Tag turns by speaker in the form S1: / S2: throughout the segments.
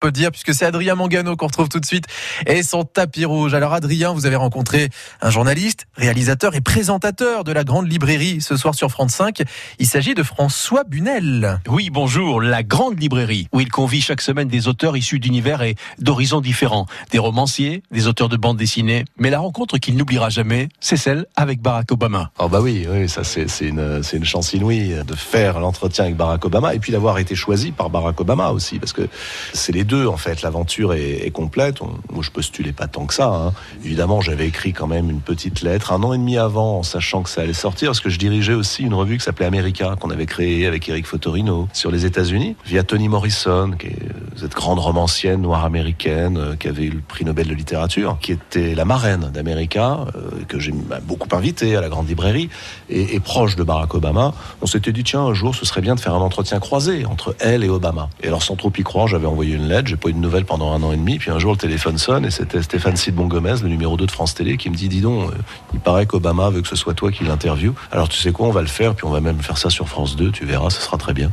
S1: peut dire, puisque c'est Adrien Mangano qu'on retrouve tout de suite et son tapis rouge. Alors Adrien, vous avez rencontré un journaliste, réalisateur et présentateur de la Grande Librairie ce soir sur France 5. Il s'agit de François Bunel.
S2: Oui, bonjour, la Grande Librairie, où il convie chaque semaine des auteurs issus d'univers et d'horizons différents, des romanciers, des auteurs de bandes dessinées. Mais la rencontre qu'il n'oubliera jamais, c'est celle avec Barack Obama.
S3: Oh bah oui, oui ça c'est une, une chance inouïe de faire l'entretien avec Barack Obama et puis d'avoir été choisi par Barack Obama aussi, parce que c'est les en fait. L'aventure est, complète. moi, je postulais pas tant que ça. Hein. Évidemment, j'avais écrit quand même une petite lettre un an et demi avant, en sachant que ça allait sortir, parce que je dirigeais aussi une revue qui s'appelait America, qu'on avait créée avec Eric Fotorino sur les États-Unis, via Toni Morrison, qui est cette grande romancienne noire américaine euh, qui avait eu le prix Nobel de littérature, qui était la marraine d'America, euh, que j'ai beaucoup invité à la grande librairie et proche de Barack Obama. On s'était dit tiens un jour ce serait bien de faire un entretien croisé entre elle et Obama. Et alors sans trop y croire, j'avais envoyé une lettre j'ai pas eu de nouvelles pendant un an et demi. Puis un jour, le téléphone sonne et c'était Stéphane Sidbon Gomez, le numéro 2 de France Télé, qui me dit Dis donc, euh, il paraît qu'Obama veut que ce soit toi qui l'interviewe. Alors tu sais quoi, on va le faire, puis on va même faire ça sur France 2, tu verras, ce sera très bien.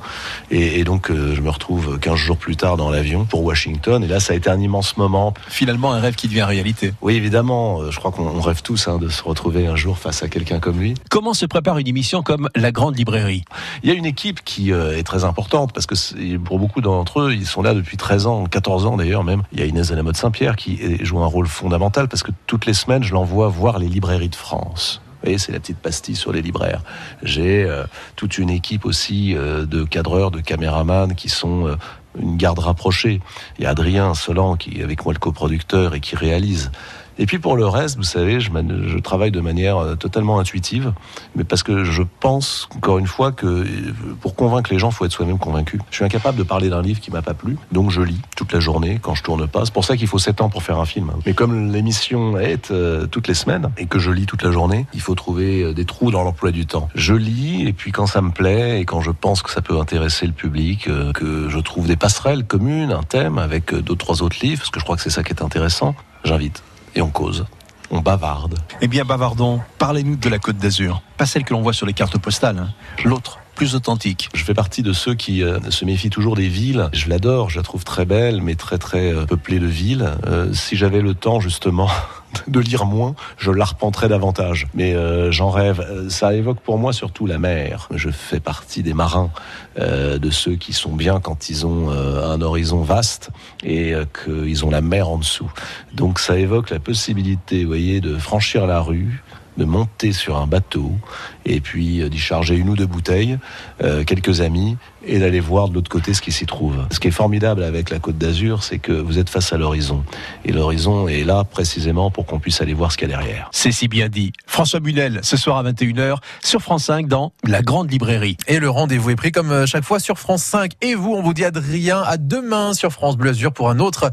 S3: Et, donc, euh, je me retrouve 15 jours plus tard dans l'avion pour Washington. Et là, ça a été un immense moment.
S2: Finalement, un rêve qui devient réalité.
S3: Oui, évidemment. Euh, je crois qu'on rêve tous hein, de se retrouver un jour face à quelqu'un comme lui.
S2: Comment se prépare une émission comme La Grande Librairie?
S3: Il y a une équipe qui est très importante parce que pour beaucoup d'entre eux, ils sont là depuis 13 ans, 14 ans d'ailleurs même. Il y a Inès Mode Saint-Pierre qui joue un rôle fondamental parce que toutes les semaines, je l'envoie voir les librairies de France. Vous voyez, c'est la petite pastille sur les libraires. J'ai euh, toute une équipe aussi euh, de cadreurs, de caméramans qui sont euh, une garde rapprochée. Il y a Adrien Solan qui est avec moi le coproducteur et qui réalise. Et puis pour le reste, vous savez, je, travaille de manière euh, totalement intuitive, mais parce que je pense, encore une fois, que euh, pour convaincre les gens, il faut être soi-même convaincu. Je suis incapable de parler d'un livre qui m'a pas plu, donc je lis toute la journée quand je tourne pas. C'est pour ça qu'il faut 7 ans pour faire un film. Mais comme l'émission est euh, toutes les semaines et que je lis toute la journée, il faut trouver des trous dans l'emploi du temps. Je lis et puis quand ça me plaît et quand je pense que ça peut intéresser le public, que je trouve des passerelles communes, un thème avec deux trois autres livres, parce que je crois que c'est ça qui est intéressant, j'invite et on cause. On bavarde.
S2: Eh bien, bavardons. Parlez-nous de la Côte d'Azur. Pas celle que l'on voit sur les cartes postales. Hein. L'autre, plus authentique.
S3: Je fais partie de ceux qui euh, se méfient toujours des villes. Je l'adore, je la trouve très belle, mais très très euh, peuplée de villes. Euh, si j'avais le temps justement de lire moins, je l'arpenterais davantage. Mais j'en rêve. Ça évoque pour moi surtout la mer. Je fais partie des marins, de ceux qui sont bien quand ils ont un horizon vaste et qu'ils ont la mer en dessous. Donc ça évoque la possibilité, vous voyez, de franchir la rue, de monter sur un bateau et puis euh, d'y charger une ou deux bouteilles, euh, quelques amis et d'aller voir de l'autre côté ce qui s'y trouve. Ce qui est formidable avec la Côte d'Azur, c'est que vous êtes face à l'horizon. Et l'horizon est là précisément pour qu'on puisse aller voir ce qu'il y a derrière.
S2: C'est si bien dit. François Bunel, ce soir à 21h, sur France 5, dans La Grande Librairie.
S1: Et le rendez-vous est pris comme euh, chaque fois sur France 5. Et vous, on vous dit Adrien, à demain sur France Bleu Azur pour un autre